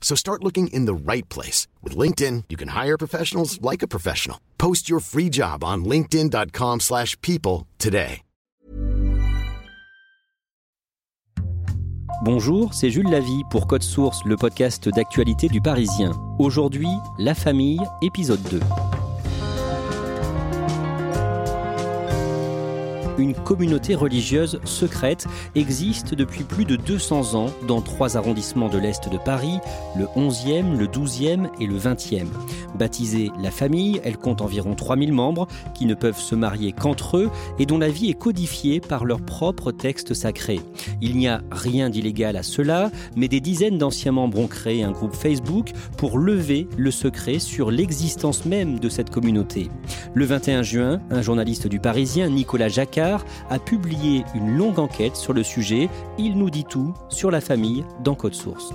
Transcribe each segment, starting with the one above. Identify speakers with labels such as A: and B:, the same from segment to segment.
A: So start looking in the right place. With LinkedIn, you can hire professionals like a professional. Post your free job on linkedin.com slash people today.
B: Bonjour, c'est Jules Lavie pour Code Source, le podcast d'actualité du Parisien. Aujourd'hui, La famille, épisode 2. Une communauté religieuse secrète existe depuis plus de 200 ans dans trois arrondissements de l'Est de Paris, le 11e, le 12e et le 20e. Baptisée La Famille, elle compte environ 3000 membres qui ne peuvent se marier qu'entre eux et dont la vie est codifiée par leurs propres textes sacrés. Il n'y a rien d'illégal à cela, mais des dizaines d'anciens membres ont créé un groupe Facebook pour lever le secret sur l'existence même de cette communauté. Le 21 juin, un journaliste du Parisien, Nicolas Jacquard, a publié une longue enquête sur le sujet. Il nous dit tout sur la famille dans Code Source.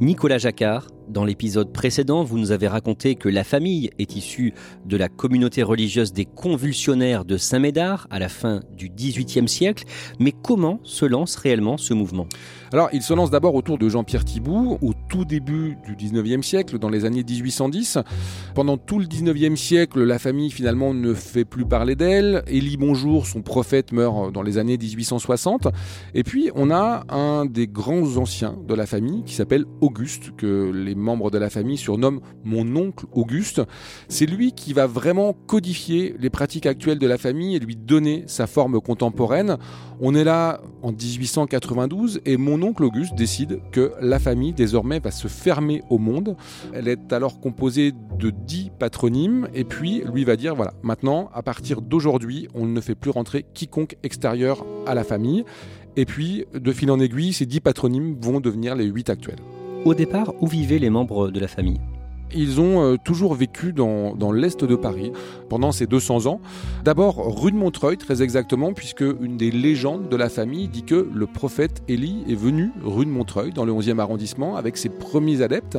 B: Nicolas Jacquard, dans l'épisode précédent, vous nous avez raconté que la famille est issue de la communauté religieuse des convulsionnaires de Saint-Médard à la fin du XVIIIe siècle. Mais comment se lance réellement ce mouvement?
C: Alors, il se lance d'abord autour de Jean-Pierre Thibault, au tout début du 19e siècle, dans les années 1810. Pendant tout le 19e siècle, la famille finalement ne fait plus parler d'elle. Élie Bonjour, son prophète, meurt dans les années 1860. Et puis, on a un des grands anciens de la famille qui s'appelle Auguste, que les membres de la famille surnomment mon oncle Auguste. C'est lui qui va vraiment codifier les pratiques actuelles de la famille et lui donner sa forme contemporaine. On est là en 1892 et mon oncle Auguste décide que la famille désormais va se fermer au monde. Elle est alors composée de 10 patronymes et puis lui va dire voilà, maintenant à partir d'aujourd'hui, on ne fait plus rentrer quiconque extérieur à la famille. Et puis de fil en aiguille, ces 10 patronymes vont devenir les 8 actuels.
B: Au départ, où vivaient les membres de la famille?
C: Ils ont euh, toujours vécu dans, l'est de Paris pendant ces 200 ans. D'abord rue de Montreuil, très exactement, puisque une des légendes de la famille dit que le prophète Élie est venu rue de Montreuil, dans le 11e arrondissement, avec ses premiers adeptes,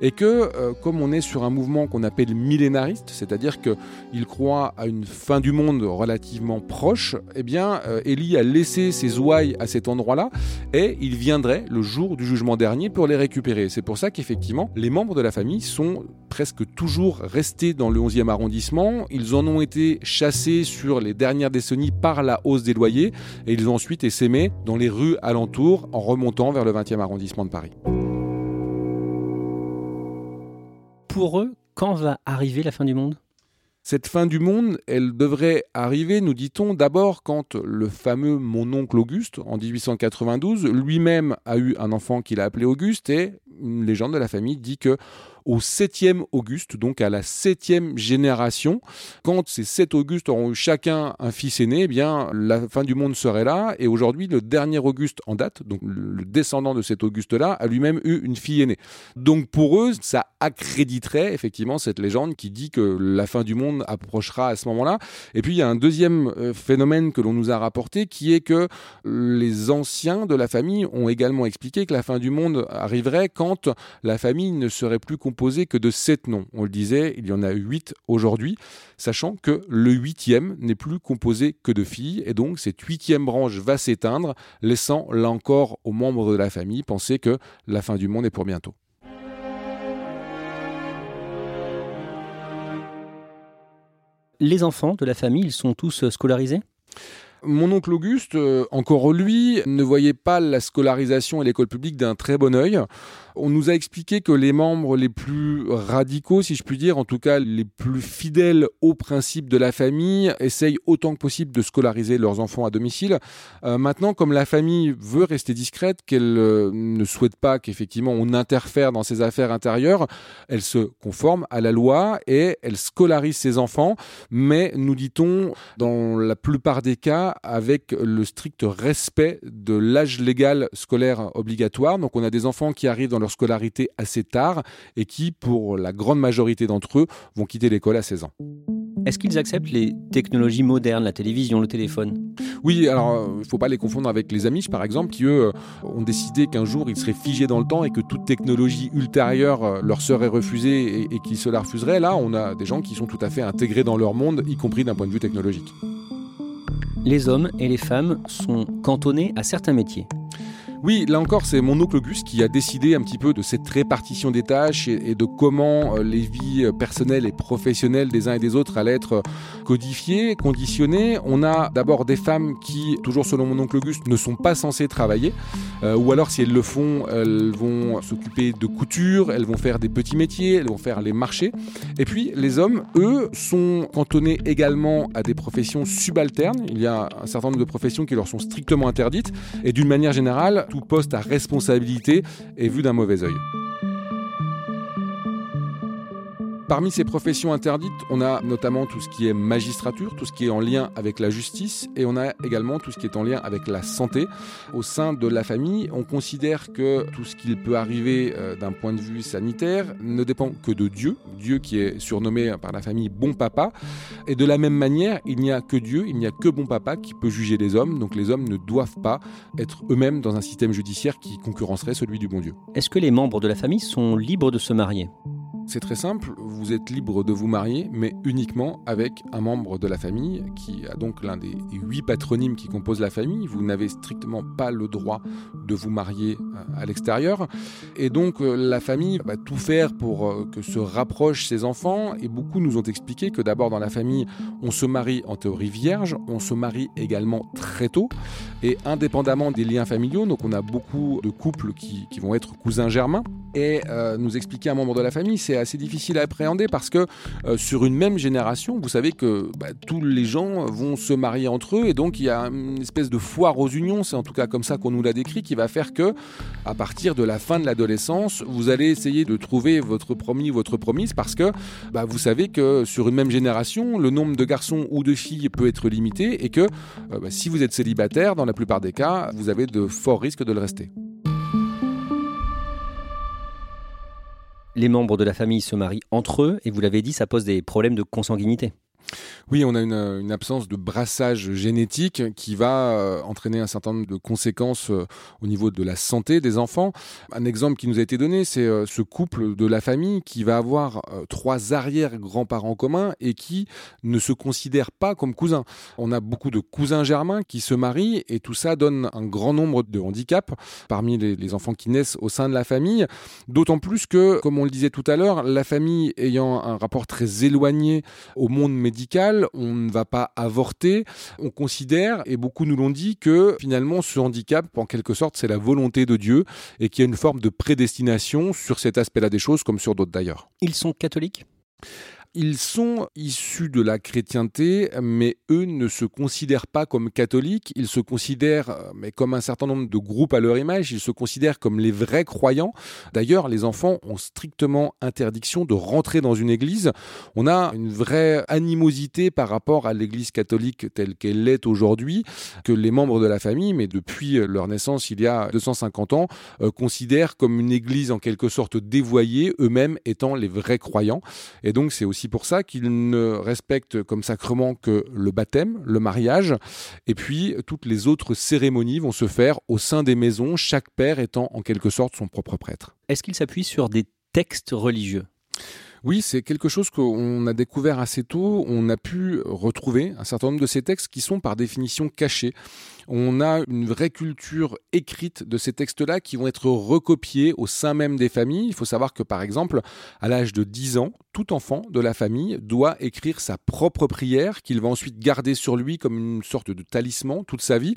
C: et que euh, comme on est sur un mouvement qu'on appelle millénariste, c'est-à-dire qu'il croit à une fin du monde relativement proche, eh bien euh, Élie a laissé ses ouailles à cet endroit-là, et il viendrait le jour du jugement dernier pour les récupérer. C'est pour ça qu'effectivement, les membres de la famille sont presque toujours restés dans le 11e arrondissement. Ils en ont été chassés sur les dernières décennies par la hausse des loyers et ils ont ensuite essaimé dans les rues alentours en remontant vers le 20e arrondissement de Paris.
B: Pour eux, quand va arriver la fin du monde?
C: Cette fin du monde, elle devrait arriver, nous dit-on, d'abord quand le fameux mon oncle Auguste, en 1892, lui-même a eu un enfant qu'il a appelé Auguste, et une légende de la famille dit que au 7e Auguste, donc à la 7e génération. Quand ces 7 Augustes auront eu chacun un fils aîné, eh bien la fin du monde serait là. Et aujourd'hui, le dernier Auguste en date, donc le descendant de cet Auguste-là, a lui-même eu une fille aînée. Donc pour eux, ça accréditerait effectivement cette légende qui dit que la fin du monde approchera à ce moment-là. Et puis il y a un deuxième euh, phénomène que l'on nous a rapporté qui est que les anciens de la famille ont également expliqué que la fin du monde arriverait quand la famille ne serait plus composé que de sept noms. On le disait, il y en a huit aujourd'hui, sachant que le huitième n'est plus composé que de filles, et donc cette huitième branche va s'éteindre, laissant là encore aux membres de la famille penser que la fin du monde est pour bientôt.
B: Les enfants de la famille, ils sont tous scolarisés?
C: Mon oncle Auguste, euh, encore lui, ne voyait pas la scolarisation et l'école publique d'un très bon œil. On nous a expliqué que les membres les plus radicaux, si je puis dire, en tout cas les plus fidèles aux principes de la famille, essayent autant que possible de scolariser leurs enfants à domicile. Euh, maintenant, comme la famille veut rester discrète, qu'elle euh, ne souhaite pas qu'effectivement on interfère dans ses affaires intérieures, elle se conforme à la loi et elle scolarise ses enfants, mais nous dit-on, dans la plupart des cas, avec le strict respect de l'âge légal scolaire obligatoire. Donc on a des enfants qui arrivent dans leur scolarité assez tard et qui, pour la grande majorité d'entre eux, vont quitter l'école à 16 ans.
B: Est-ce qu'ils acceptent les technologies modernes, la télévision, le téléphone?
C: Oui, alors il ne faut pas les confondre avec les Amish par exemple, qui eux ont décidé qu'un jour ils seraient figés dans le temps et que toute technologie ultérieure euh, leur serait refusée et, et qu'ils se la refuseraient. Là, on a des gens qui sont tout à fait intégrés dans leur monde, y compris d'un point de vue technologique.
B: Les hommes et les femmes sont cantonnés à certains métiers.
C: Oui, là encore, c'est mon oncle Auguste qui a décidé un petit peu de cette répartition des tâches et, de comment euh, les vies euh, personnelles et professionnelles des uns et des autres allaient être euh, codifiées, conditionnées. On a d'abord des femmes qui, toujours selon mon oncle Auguste, ne sont pas censées travailler, ou alors si elles le font, elles vont s'occuper de couture, elles vont faire des petits métiers, elles vont faire les marchés. Et puis les hommes, eux, sont cantonnés également à des professions subalternes. Il y a un certain nombre de professions qui leur sont strictement interdites, et d'une manière générale, tout poste à responsabilité est vu d'un mauvais œil. Parmi ces professions interdites, on a notamment tout ce qui est magistrature, tout ce qui est en lien avec la justice, et on a également tout ce qui est en lien avec la santé. Au sein de la famille, on considère que tout ce qui peut arriver euh, d'un point de vue sanitaire ne dépend que de Dieu, Dieu qui est surnommé par la famille bon papa. Et de la même manière, il n'y a que Dieu, il n'y a que bon papa qui peut juger les hommes, donc les hommes ne doivent pas être eux-mêmes dans un système judiciaire qui concurrencerait celui du bon Dieu.
B: Est-ce que les membres de la famille sont libres de se marier?
C: C'est très simple, vous êtes libre de vous marier, mais uniquement avec un membre de la famille qui a donc l'un des huit patronymes qui composent la famille. Vous n'avez strictement pas le droit de vous marier euh, à l'extérieur. Et donc euh, la famille va tout faire pour euh, que se rapprochent ses enfants. Et beaucoup nous ont expliqué que d'abord dans la famille, on se marie en théorie vierge, on se marie également très tôt. Et indépendamment des liens familiaux, donc on a beaucoup de couples qui, vont être cousins germains. Et nous expliquer un membre de la famille, c'est assez difficile à appréhender parce que euh, sur une même génération, vous savez que bah, tous les gens vont se marier entre eux et donc il y a une espèce de foire aux unions, c'est en tout cas comme ça qu'on nous l'a décrit, qui va faire que à partir de la fin de l'adolescence, vous allez essayer de trouver votre promis, votre promise parce que bah, vous savez que sur une même génération, le nombre de garçons ou de filles peut être limité et que euh, bah, si vous êtes célibataire, dans la plupart des cas, vous avez de forts risques de le rester.
B: Les membres de la famille se marient entre eux, et vous l'avez dit, ça pose des problèmes de consanguinité.
C: Oui, on a une, absence de brassage génétique qui va euh, entraîner un certain nombre de conséquences euh, au niveau de la santé des enfants. Un exemple qui nous a été donné, c'est euh, ce couple de la famille qui va avoir trois arrière-grands-parents communs et qui ne se considèrent pas comme cousins. On a beaucoup de cousins germains qui se marient et tout ça donne un grand nombre de handicaps parmi les enfants qui naissent au sein de la famille. D'autant plus que, comme on le disait tout à l'heure, la famille ayant un rapport très éloigné au monde médical, on ne va pas avorter. On considère, et beaucoup nous l'ont dit, que finalement ce handicap, en quelque sorte, c'est la volonté de Dieu et qu'il y a une forme de prédestination sur cet aspect-là des choses, comme sur d'autres d'ailleurs.
B: Ils sont catholiques?
C: Ils sont issus de la chrétienté, mais eux ne se considèrent pas comme catholiques, ils se considèrent, euh, mais comme un certain nombre de groupes à leur image, ils se considèrent comme les vrais croyants. D'ailleurs, les enfants ont strictement interdiction de rentrer dans une église. On a une vraie animosité par rapport à l'église catholique telle qu'elle l'est aujourd'hui, que les membres de la famille, mais depuis leur naissance il y a 250 ans, euh, considèrent comme une église en quelque sorte dévoyée, eux-mêmes étant les vrais croyants. Et donc c'est aussi pour ça qu'ils ne respectent comme sacrement que le baptême, le mariage, et puis toutes les autres cérémonies vont se faire au sein des maisons, chaque père étant en quelque sorte son propre prêtre.
B: Est-ce qu'ils s'appuient sur des textes religieux?
C: Oui, c'est quelque chose qu'on a découvert assez tôt. On a pu retrouver un certain nombre de ces textes qui sont par définition cachés. On a une vraie culture écrite de ces textes-là qui vont être recopiés au sein même des familles. Il faut savoir que par exemple, à l'âge de 10 ans, tout enfant de la famille doit écrire sa propre prière qu'il va ensuite garder sur lui comme une sorte de talisman toute sa vie.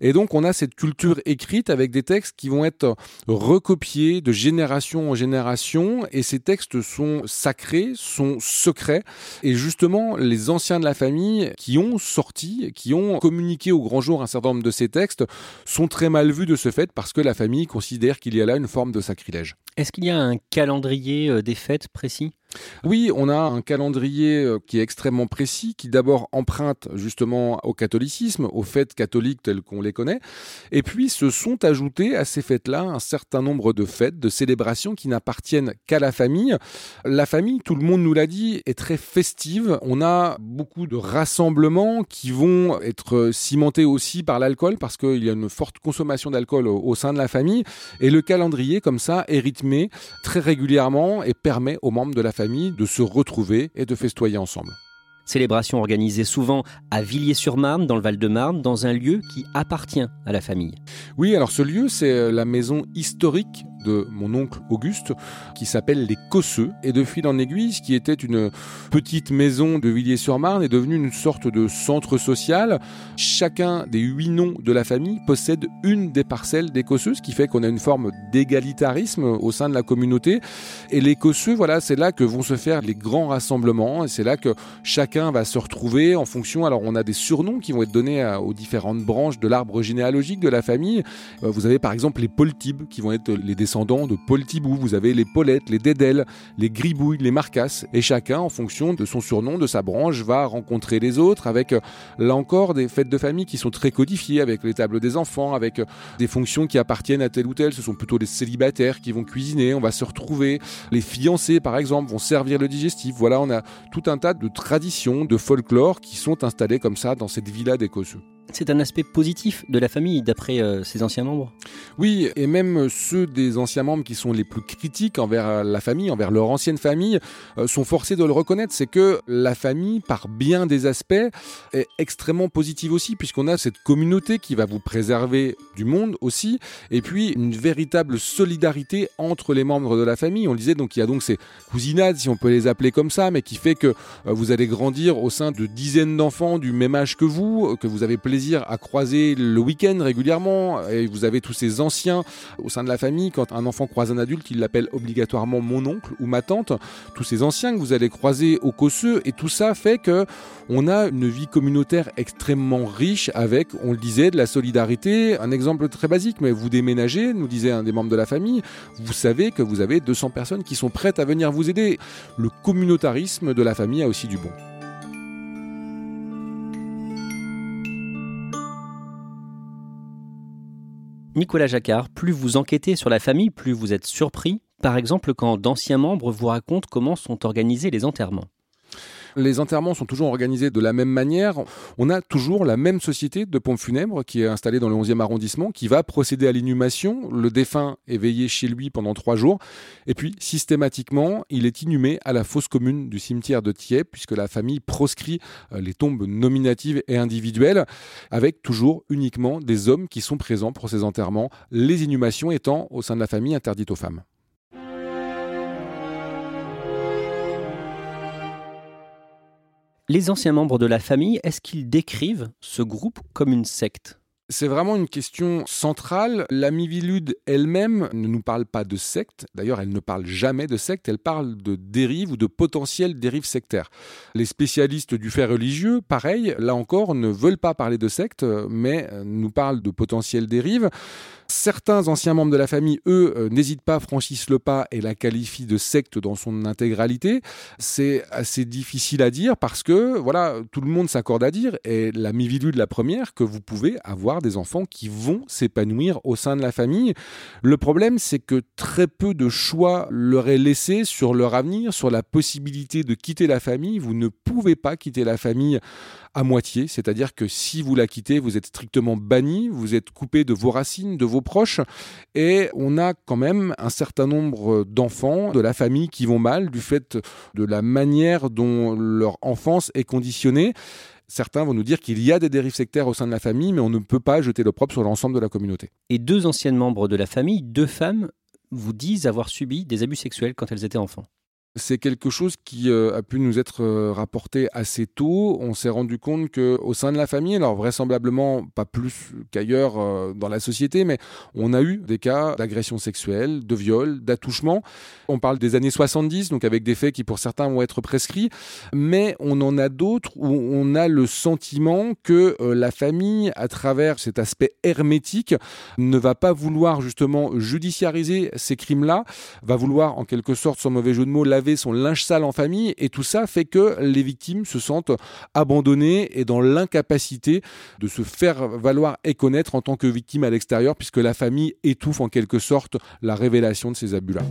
C: Et donc on a cette culture écrite avec des textes qui vont être recopiés de génération en génération et ces textes sont sacrés, sont secrets et justement les anciens de la famille qui ont sorti, qui ont communiqué au grand jour un certain de ces textes sont très mal vus de ce fait parce que la famille considère qu'il y a là une forme de sacrilège.
B: Est-ce qu'il y a un calendrier euh, des fêtes précis?
C: Oui, on a un calendrier euh, qui est extrêmement précis, qui d'abord emprunte justement au catholicisme, aux fêtes catholiques telles qu'on les connaît, et puis se sont ajoutées à ces fêtes-là un certain nombre de fêtes, de célébrations qui n'appartiennent qu'à la famille. La famille, tout le monde nous l'a dit, est très festive. On a beaucoup de rassemblements qui vont être cimentés aussi par l'alcool, parce qu'il y a une forte consommation d'alcool au, sein de la famille, et le calendrier, comme ça, est rythmé très régulièrement et permet aux membres de la famille de se retrouver et de festoyer ensemble.
B: Célébration organisée souvent à Villiers-sur-Marne, dans le Val-de-Marne, dans un lieu qui appartient à la famille.
C: Oui, alors ce lieu, c'est la maison historique de mon oncle Auguste, qui s'appelle les Cosseux. Et de fil en aiguille, ce qui était une petite maison de Villiers-sur-Marne est devenu une sorte de centre social. Chacun des huit noms de la famille possède une des parcelles des Cosseux, ce qui fait qu'on a une forme d'égalitarisme au sein de la communauté. Et les Cosseux, voilà, c'est là que vont se faire les grands rassemblements, et c'est là que chacun va se retrouver en fonction. Alors, on a des surnoms qui vont être donnés aux différentes branches de l'arbre généalogique de la famille. Euh, vous avez par exemple les Poltibes, qui vont être les descendants de Paul Thibault. Vous avez les Paulettes, les Dédelles, les Gribouilles, les Marcasses. Et chacun, en fonction de son surnom, de sa branche, va rencontrer les autres avec, euh, là encore, des fêtes de famille qui sont très codifiées avec les tables des enfants, avec euh, des fonctions qui appartiennent à tel ou tel. Ce sont plutôt les célibataires qui vont cuisiner. On va se retrouver. Les fiancés, par exemple, vont servir le digestif. Voilà, on a tout un tas de traditions, de folklore qui sont installées comme ça dans cette villa d'Écosseux.
B: C'est un aspect positif de la famille, d'après euh, ses anciens membres
C: Oui, et même ceux des anciens membres qui sont les plus critiques envers euh, la famille, envers leur ancienne famille, euh, sont forcés de le reconnaître. C'est que la famille, par bien des aspects, est extrêmement positive aussi, puisqu'on a cette communauté qui va vous préserver du monde aussi, et puis une véritable solidarité entre les membres de la famille. On le disait, donc il y a donc ces cousinades, si on peut les appeler comme ça, mais qui fait que vous allez grandir au sein de dizaines d'enfants du même âge que vous, que vous avez plaisir à croiser le week-end régulièrement. Et vous avez tous ces anciens au sein de la famille. Quand un enfant croise un adulte, il l'appelle obligatoirement mon oncle ou ma tante. Tous ces anciens que vous allez croiser au Cosseux. Et tout ça fait que on a une vie communautaire extrêmement riche avec, on le disait, de la solidarité. Un exemple très basique, mais vous déménagez, nous disait un des membres de la famille, vous savez que vous avez 200 personnes qui sont prêtes à venir vous aider. Le communautarisme de la famille a aussi du bon.
B: Nicolas Jacquard, plus vous enquêtez sur la famille, plus vous êtes surpris, par exemple quand d'anciens membres vous racontent comment sont organisés les enterrements.
C: Les enterrements sont toujours organisés de la même manière. On a toujours la même société de pompes funèbres qui est installée dans le 11e arrondissement, qui va procéder à l'inhumation. Le défunt est veillé chez lui pendant trois jours. Et puis, systématiquement, il est inhumé à la fosse commune du cimetière de Thiers, puisque la famille proscrit euh, les tombes nominatives et individuelles, avec toujours uniquement des hommes qui sont présents pour ces enterrements, les inhumations étant, au sein de la famille, interdites aux femmes.
B: Les anciens membres de la famille, est-ce qu'ils décrivent ce groupe comme une secte?
C: C'est vraiment une question centrale. La Mivilude elle-même ne nous parle pas de secte. D'ailleurs, elle ne parle jamais de secte. Elle parle de dérives ou de potentielles dérives sectaires. Les spécialistes du fait religieux, pareil, là encore, ne veulent pas parler de secte, mais nous parlent de potentielles dérives. Certains anciens membres de la famille, eux, euh, n'hésitent pas, franchissent le pas et la qualifient de secte dans son intégralité. C'est assez difficile à dire parce que, voilà, tout le monde s'accorde à dire, et la de la première, que vous pouvez avoir des enfants qui vont s'épanouir au sein de la famille. Le problème, c'est que très peu de choix leur est laissé sur leur avenir, sur la possibilité de quitter la famille. Vous ne pouvez pas quitter la famille à moitié, c'est-à-dire que si vous la quittez, vous êtes strictement banni, vous êtes coupé de vos racines, de vos proches, et on a quand même un certain nombre d'enfants de la famille qui vont mal du fait de la manière dont leur enfance est conditionnée. Certains vont nous dire qu'il y a des dérives sectaires au sein de la famille, mais on ne peut pas jeter l'opprobre sur l'ensemble de la communauté.
B: Et deux anciennes membres de la famille, deux femmes, vous disent avoir subi des abus sexuels quand elles étaient enfants.
C: C'est quelque chose qui euh, a pu nous être euh, rapporté assez tôt. On s'est rendu compte que au sein de la famille, alors vraisemblablement pas plus qu'ailleurs euh, dans la société, mais on a eu des cas d'agression sexuelle, de viol, d'attouchement. On parle des années 70, donc avec des faits qui pour certains vont être prescrits, mais on en a d'autres où on a le sentiment que la famille, à travers cet aspect hermétique, ne va pas vouloir justement judiciariser ces crimes-là, va vouloir en quelque sorte, sans mauvais jeu de mots, son linge sale en famille et tout ça fait que les victimes se sentent abandonnées et dans l'incapacité de se faire valoir et connaître en tant que victime à l'extérieur puisque la famille étouffe en quelque sorte la révélation de ces abus-là.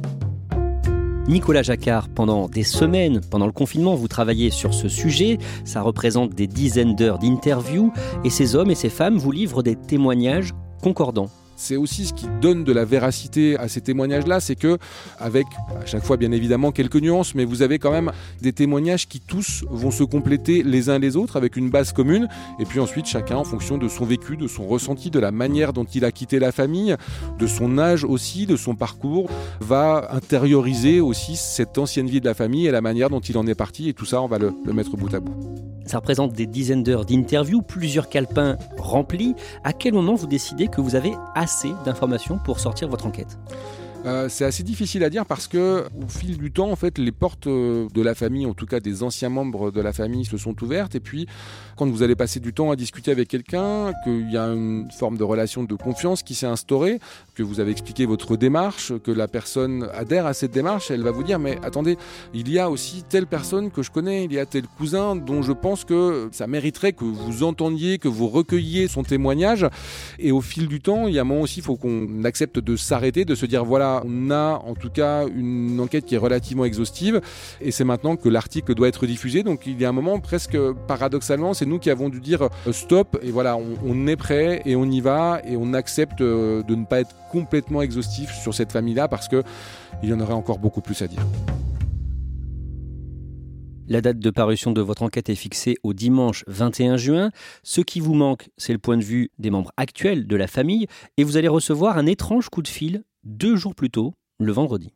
B: Nicolas Jacquard, pendant des semaines, pendant le confinement, vous travaillez sur ce sujet. Ça représente des dizaines d'heures d'interviews et ces hommes et ces femmes vous livrent des témoignages concordants
C: c'est aussi ce qui donne de la véracité à ces témoignages-là, c'est que, avec à chaque fois bien évidemment quelques nuances, mais vous avez quand même des témoignages qui tous vont se compléter les uns les autres avec une base commune, et puis ensuite chacun en fonction de son vécu, de son ressenti, de la manière dont il a quitté la famille, de son âge aussi, de son parcours, va intérioriser aussi cette ancienne vie de la famille et la manière dont il en est parti, et tout ça on va le, le mettre bout à bout.
B: Ça représente des dizaines d'heures d'interviews, plusieurs calepins remplis. À quel moment vous décidez que vous avez assez d'informations pour sortir votre enquête
C: euh, c'est assez difficile à dire parce que au fil du temps, en fait, les portes euh, de la famille, en tout cas des anciens membres de la famille, se sont ouvertes. Et puis, quand vous allez passer du temps à discuter avec quelqu'un, qu'il y a une forme de relation de confiance qui s'est instaurée, que vous avez expliqué votre démarche, que la personne adhère à cette démarche, elle va vous dire mais attendez, il y a aussi telle personne que je connais, il y a tel cousin dont je pense que ça mériterait que vous entendiez, que vous recueilliez son témoignage. Et au fil du temps, il y a un moment aussi, il faut qu'on accepte de s'arrêter, de se dire voilà on a en tout cas une enquête qui est relativement exhaustive et c'est maintenant que l'article doit être diffusé. Donc il y a un moment presque paradoxalement, c'est nous qui avons dû dire euh, stop et voilà, on, est prêt et on y va et on accepte euh, de ne pas être complètement exhaustif sur cette famille-là parce que il y en aurait encore beaucoup plus à dire.
B: La date de parution de votre enquête est fixée au dimanche 21 juin. Ce qui vous manque, c'est le point de vue des membres actuels de la famille et vous allez recevoir un étrange coup de fil deux jours plus tôt, le vendredi.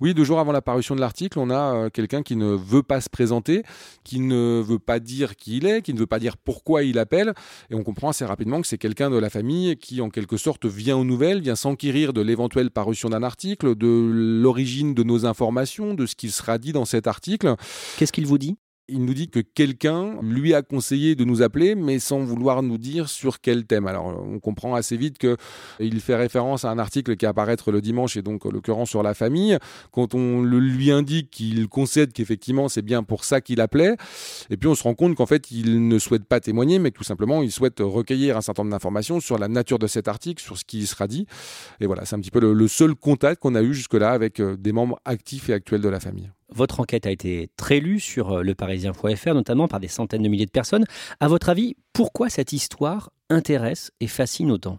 C: Oui, deux jours avant la parution de l'article, on a euh, quelqu'un qui ne veut pas se présenter, qui ne veut pas dire qui il est, qui ne veut pas dire pourquoi il appelle. Et on comprend assez rapidement que c'est quelqu'un de la famille qui, en quelque sorte, vient aux nouvelles, vient s'enquérir de l'éventuelle parution d'un article, de l'origine de nos informations, de ce qu'il sera dit dans cet article.
B: Qu'est-ce qu'il vous dit?
C: Il nous dit que quelqu'un lui a conseillé de nous appeler, mais sans vouloir nous dire sur quel thème. Alors, on comprend assez vite que il fait référence à un article qui apparaître le dimanche et donc, en l'occurrence, sur la famille. Quand on le lui indique qu'il concède qu'effectivement, c'est bien pour ça qu'il appelait. Et puis, on se rend compte qu'en fait, il ne souhaite pas témoigner, mais tout simplement, il souhaite recueillir un certain nombre d'informations sur la nature de cet article, sur ce qui sera dit. Et voilà, c'est un petit peu le, seul contact qu'on a eu jusque-là avec euh, des membres actifs et actuels de la famille.
B: Votre enquête a été très lue sur euh, leparisien.fr, notamment par des centaines de milliers de personnes. À votre avis, pourquoi cette histoire intéresse et fascine autant?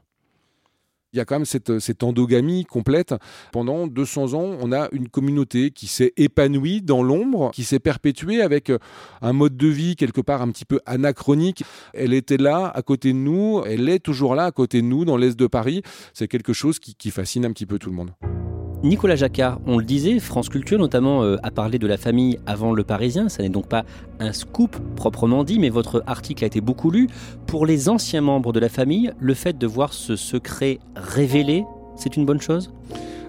C: Il y a quand même cette, cette, endogamie complète. Pendant 200 ans, on a une communauté qui s'est épanouie dans l'ombre, qui s'est perpétuée avec euh, un mode de vie quelque part un petit peu anachronique. Elle était là à côté de nous, elle est toujours là à côté de nous dans l'Est de Paris. C'est quelque chose qui fascine un petit peu tout le monde.
B: Nicolas Jacquard, on le disait, France Culture notamment euh, a parlé de la famille avant le Parisien, ça n'est donc pas un scoop proprement dit, mais votre article a été beaucoup lu. Pour les anciens membres de la famille, le fait de voir ce secret révélé, c'est une bonne chose?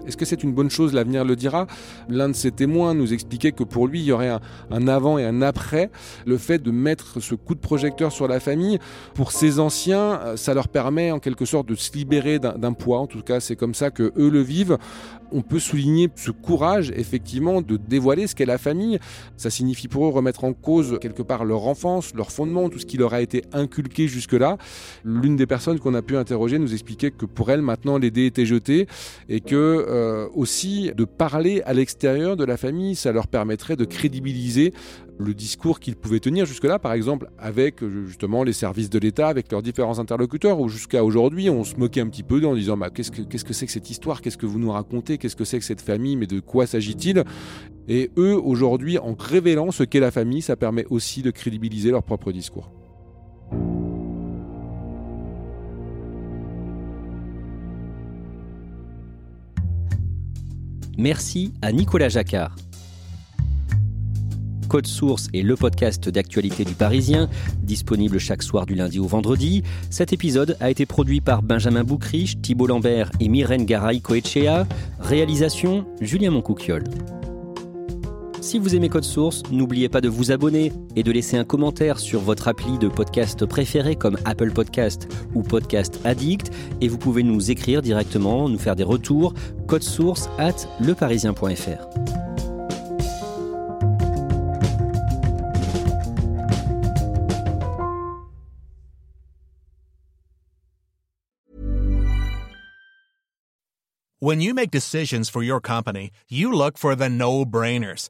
C: Est-ce que c'est une bonne chose L'avenir le dira? L'un de ses témoins nous expliquait que pour lui, il y aurait un, avant et un après. Le fait de mettre ce coup de projecteur sur la famille, pour ces anciens, euh, ça leur permet en quelque sorte de se libérer d'un poids. En tout cas, c'est comme ça que eux le vivent. On peut souligner ce courage, effectivement, de dévoiler ce qu'est la famille. Ça signifie pour eux remettre en cause quelque part leur enfance, leur fondement, tout ce qui leur a été inculqué jusque-là. L'une des personnes qu'on a pu interroger nous expliquait que pour elle, maintenant, les dés étaient jetés et que euh, aussi de parler à l'extérieur de la famille, ça leur permettrait de crédibiliser le discours qu'ils pouvaient tenir. Jusque-là, par exemple avec euh, justement les services de l'État, avec leurs différents interlocuteurs, où jusqu'à aujourd'hui on se moquait un petit peu d'eux en disant bah, qu'est-ce que c'est -ce que, que cette histoire, qu'est-ce que vous nous racontez, qu'est-ce que c'est que cette famille, mais de quoi s'agit-il? Et eux aujourd'hui, en révélant ce qu'est la famille, ça permet aussi de crédibiliser leur propre discours.
B: Merci à Nicolas Jacquard. Code Source est le podcast d'actualité du Parisien, disponible chaque soir du lundi au vendredi. Cet épisode a été produit par Benjamin Boucriche, Thibault Lambert et Myrène Garay-Coetchea. Réalisation Julien Moncouquiole. Si vous aimez Code Source, n'oubliez pas de vous abonner et de laisser un commentaire sur votre appli de podcast préféré comme Apple Podcast ou Podcast Addict. Et vous pouvez nous écrire directement, nous faire des retours. Code Source at leparisien.fr.
D: When you make decisions for your company, you look for the no-brainers.